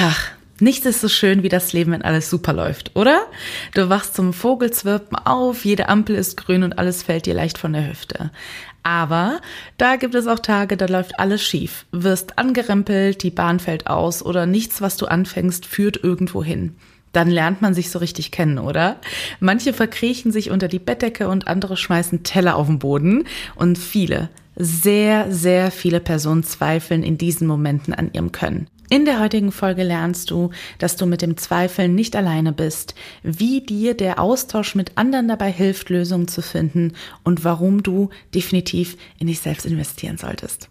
Ach, nichts ist so schön wie das Leben, wenn alles super läuft, oder? Du wachst zum Vogelzwirpen auf, jede Ampel ist grün und alles fällt dir leicht von der Hüfte. Aber da gibt es auch Tage, da läuft alles schief. Wirst angerempelt, die Bahn fällt aus oder nichts, was du anfängst, führt irgendwo hin. Dann lernt man sich so richtig kennen, oder? Manche verkriechen sich unter die Bettdecke und andere schmeißen Teller auf den Boden und viele, sehr, sehr viele Personen zweifeln in diesen Momenten an ihrem Können. In der heutigen Folge lernst du, dass du mit dem Zweifeln nicht alleine bist, wie dir der Austausch mit anderen dabei hilft, Lösungen zu finden und warum du definitiv in dich selbst investieren solltest.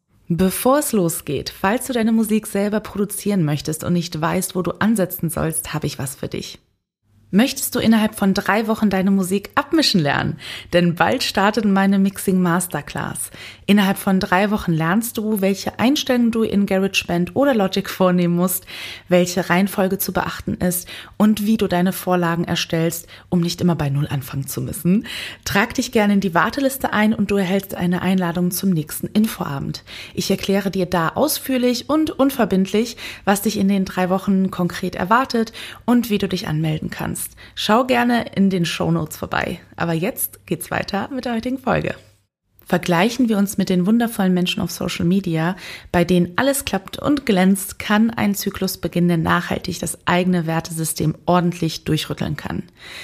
Bevor es losgeht, falls du deine Musik selber produzieren möchtest und nicht weißt, wo du ansetzen sollst, habe ich was für dich. Möchtest du innerhalb von drei Wochen deine Musik abmischen lernen? Denn bald startet meine Mixing Masterclass. Innerhalb von drei Wochen lernst du, welche Einstellungen du in GarageBand oder Logic vornehmen musst, welche Reihenfolge zu beachten ist und wie du deine Vorlagen erstellst, um nicht immer bei Null anfangen zu müssen. Trag dich gerne in die Warteliste ein und du erhältst eine Einladung zum nächsten Infoabend. Ich erkläre dir da ausführlich und unverbindlich, was dich in den drei Wochen konkret erwartet und wie du dich anmelden kannst kannst. Schau gerne in den Show vorbei. Aber jetzt geht's weiter mit der heutigen Folge. Vergleichen wir uns mit den wundervollen Menschen auf Social Media, bei denen alles klappt und glänzt, kann ein Zyklus beginnen, der nachhaltig das eigene Wertesystem ordentlich durchrütteln kann.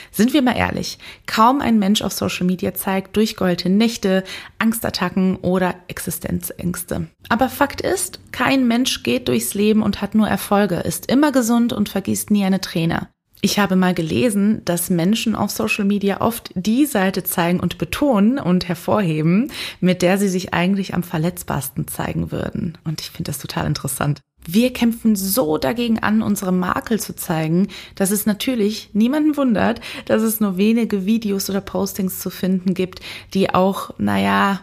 Sind wir mal ehrlich, kaum ein Mensch auf Social Media zeigt durchgeheulte Nächte, Angstattacken oder Existenzängste. Aber Fakt ist, kein Mensch geht durchs Leben und hat nur Erfolge, ist immer gesund und vergießt nie eine Träne. Ich habe mal gelesen, dass Menschen auf Social Media oft die Seite zeigen und betonen und hervorheben, mit der sie sich eigentlich am verletzbarsten zeigen würden. Und ich finde das total interessant. Wir kämpfen so dagegen an, unsere Makel zu zeigen, dass es natürlich niemanden wundert, dass es nur wenige Videos oder Postings zu finden gibt, die auch, naja,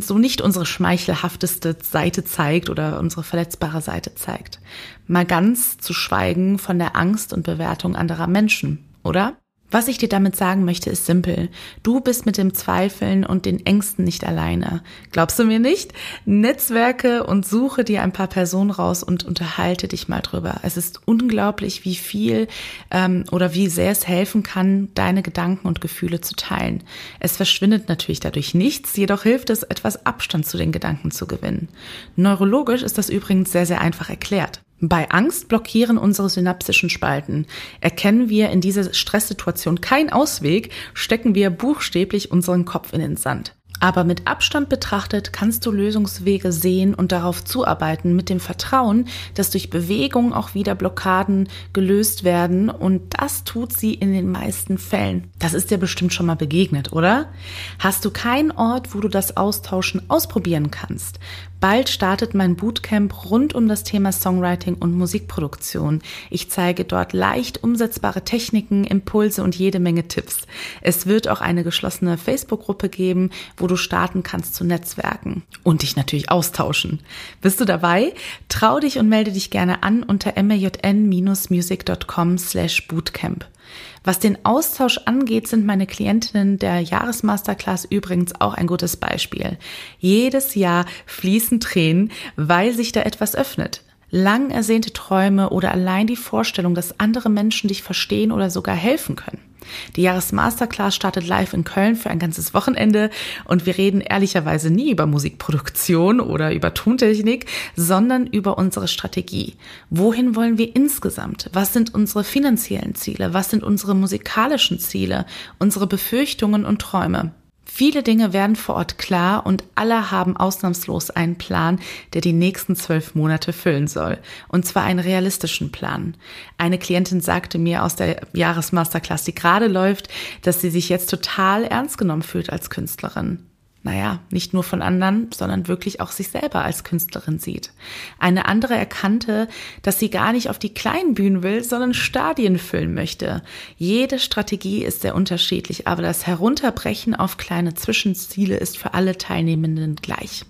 so nicht unsere schmeichelhafteste Seite zeigt oder unsere verletzbare Seite zeigt. Mal ganz zu schweigen von der Angst und Bewertung anderer Menschen, oder? Was ich dir damit sagen möchte, ist simpel. Du bist mit dem Zweifeln und den Ängsten nicht alleine. Glaubst du mir nicht? Netzwerke und suche dir ein paar Personen raus und unterhalte dich mal drüber. Es ist unglaublich, wie viel ähm, oder wie sehr es helfen kann, deine Gedanken und Gefühle zu teilen. Es verschwindet natürlich dadurch nichts, jedoch hilft es, etwas Abstand zu den Gedanken zu gewinnen. Neurologisch ist das übrigens sehr, sehr einfach erklärt. Bei Angst blockieren unsere synapsischen Spalten. Erkennen wir in dieser Stresssituation keinen Ausweg, stecken wir buchstäblich unseren Kopf in den Sand. Aber mit Abstand betrachtet kannst du Lösungswege sehen und darauf zuarbeiten mit dem Vertrauen, dass durch Bewegung auch wieder Blockaden gelöst werden und das tut sie in den meisten Fällen. Das ist dir bestimmt schon mal begegnet, oder? Hast du keinen Ort, wo du das Austauschen ausprobieren kannst? Bald startet mein Bootcamp rund um das Thema Songwriting und Musikproduktion. Ich zeige dort leicht umsetzbare Techniken, Impulse und jede Menge Tipps. Es wird auch eine geschlossene Facebook-Gruppe geben, wo du starten kannst zu Netzwerken und dich natürlich austauschen. Bist du dabei? Trau dich und melde dich gerne an unter majn-music.com slash bootcamp. Was den Austausch angeht, sind meine Klientinnen der Jahresmasterclass übrigens auch ein gutes Beispiel. Jedes Jahr fließen Tränen, weil sich da etwas öffnet. Lang ersehnte Träume oder allein die Vorstellung, dass andere Menschen dich verstehen oder sogar helfen können. Die Jahresmasterclass startet live in Köln für ein ganzes Wochenende und wir reden ehrlicherweise nie über Musikproduktion oder über Tontechnik, sondern über unsere Strategie. Wohin wollen wir insgesamt? Was sind unsere finanziellen Ziele? Was sind unsere musikalischen Ziele? Unsere Befürchtungen und Träume? Viele Dinge werden vor Ort klar und alle haben ausnahmslos einen Plan, der die nächsten zwölf Monate füllen soll. Und zwar einen realistischen Plan. Eine Klientin sagte mir aus der Jahresmasterclass, die gerade läuft, dass sie sich jetzt total ernst genommen fühlt als Künstlerin. Naja, nicht nur von anderen, sondern wirklich auch sich selber als Künstlerin sieht. Eine andere erkannte, dass sie gar nicht auf die kleinen Bühnen will, sondern Stadien füllen möchte. Jede Strategie ist sehr unterschiedlich, aber das Herunterbrechen auf kleine Zwischenziele ist für alle Teilnehmenden gleich.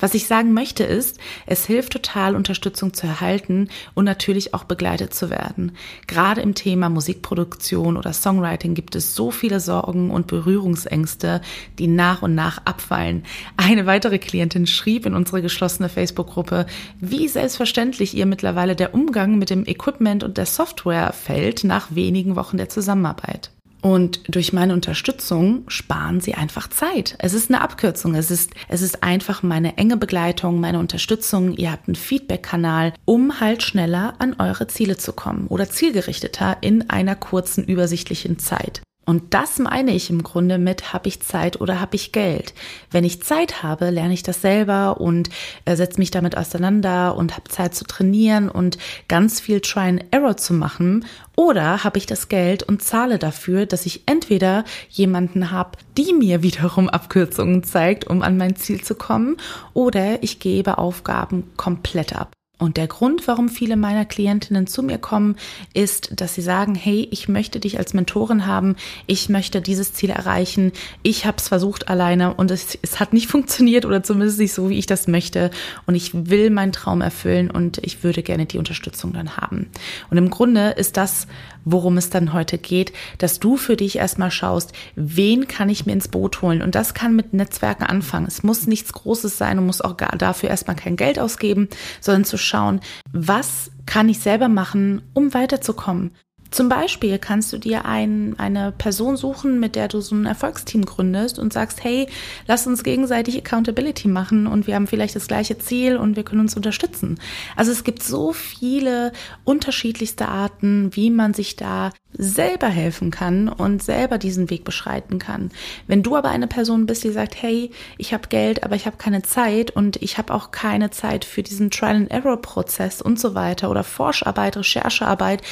Was ich sagen möchte ist, es hilft total, Unterstützung zu erhalten und natürlich auch begleitet zu werden. Gerade im Thema Musikproduktion oder Songwriting gibt es so viele Sorgen und Berührungsängste, die nach und nach abfallen. Eine weitere Klientin schrieb in unsere geschlossene Facebook-Gruppe, wie selbstverständlich ihr mittlerweile der Umgang mit dem Equipment und der Software fällt nach wenigen Wochen der Zusammenarbeit. Und durch meine Unterstützung sparen sie einfach Zeit. Es ist eine Abkürzung. Es ist, es ist einfach meine enge Begleitung, meine Unterstützung. Ihr habt einen Feedback-Kanal, um halt schneller an eure Ziele zu kommen oder zielgerichteter in einer kurzen, übersichtlichen Zeit. Und das meine ich im Grunde mit, habe ich Zeit oder habe ich Geld? Wenn ich Zeit habe, lerne ich das selber und äh, setze mich damit auseinander und habe Zeit zu trainieren und ganz viel Try and Error zu machen. Oder habe ich das Geld und zahle dafür, dass ich entweder jemanden habe, die mir wiederum Abkürzungen zeigt, um an mein Ziel zu kommen, oder ich gebe Aufgaben komplett ab. Und der Grund, warum viele meiner Klientinnen zu mir kommen, ist, dass sie sagen, hey, ich möchte dich als Mentorin haben, ich möchte dieses Ziel erreichen, ich habe es versucht alleine und es, es hat nicht funktioniert oder zumindest nicht so, wie ich das möchte und ich will meinen Traum erfüllen und ich würde gerne die Unterstützung dann haben. Und im Grunde ist das, worum es dann heute geht, dass du für dich erstmal schaust, wen kann ich mir ins Boot holen und das kann mit Netzwerken anfangen. Es muss nichts Großes sein und muss auch dafür erstmal kein Geld ausgeben, sondern zu schauen, was kann ich selber machen, um weiterzukommen? Zum Beispiel kannst du dir ein, eine Person suchen, mit der du so ein Erfolgsteam gründest und sagst, hey, lass uns gegenseitig Accountability machen und wir haben vielleicht das gleiche Ziel und wir können uns unterstützen. Also es gibt so viele unterschiedlichste Arten, wie man sich da selber helfen kann und selber diesen Weg beschreiten kann. Wenn du aber eine Person bist, die sagt, hey, ich habe Geld, aber ich habe keine Zeit und ich habe auch keine Zeit für diesen Trial-and-Error-Prozess und so weiter oder Forscharbeit, Recherchearbeit,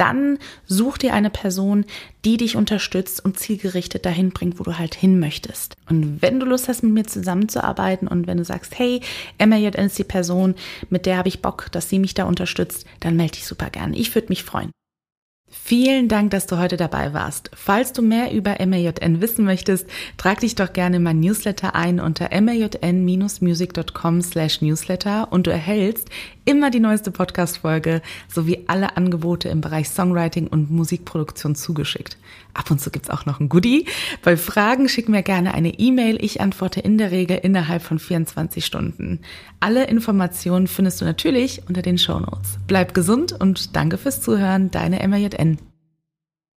dann such dir eine Person, die dich unterstützt und zielgerichtet dahin bringt, wo du halt hin möchtest. Und wenn du Lust hast, mit mir zusammenzuarbeiten und wenn du sagst, hey, Emma ist die Person, mit der habe ich Bock, dass sie mich da unterstützt, dann melde dich super gern. Ich würde mich freuen. Vielen Dank, dass du heute dabei warst. Falls du mehr über MAJN wissen möchtest, trag dich doch gerne in mein Newsletter ein unter majn-music.com slash newsletter und du erhältst immer die neueste Podcast-Folge sowie alle Angebote im Bereich Songwriting und Musikproduktion zugeschickt. Ab und zu gibt's auch noch ein Goodie. Bei Fragen schick mir gerne eine E-Mail. Ich antworte in der Regel innerhalb von 24 Stunden. Alle Informationen findest du natürlich unter den Show Notes. Bleib gesund und danke fürs Zuhören. Deine MAJN.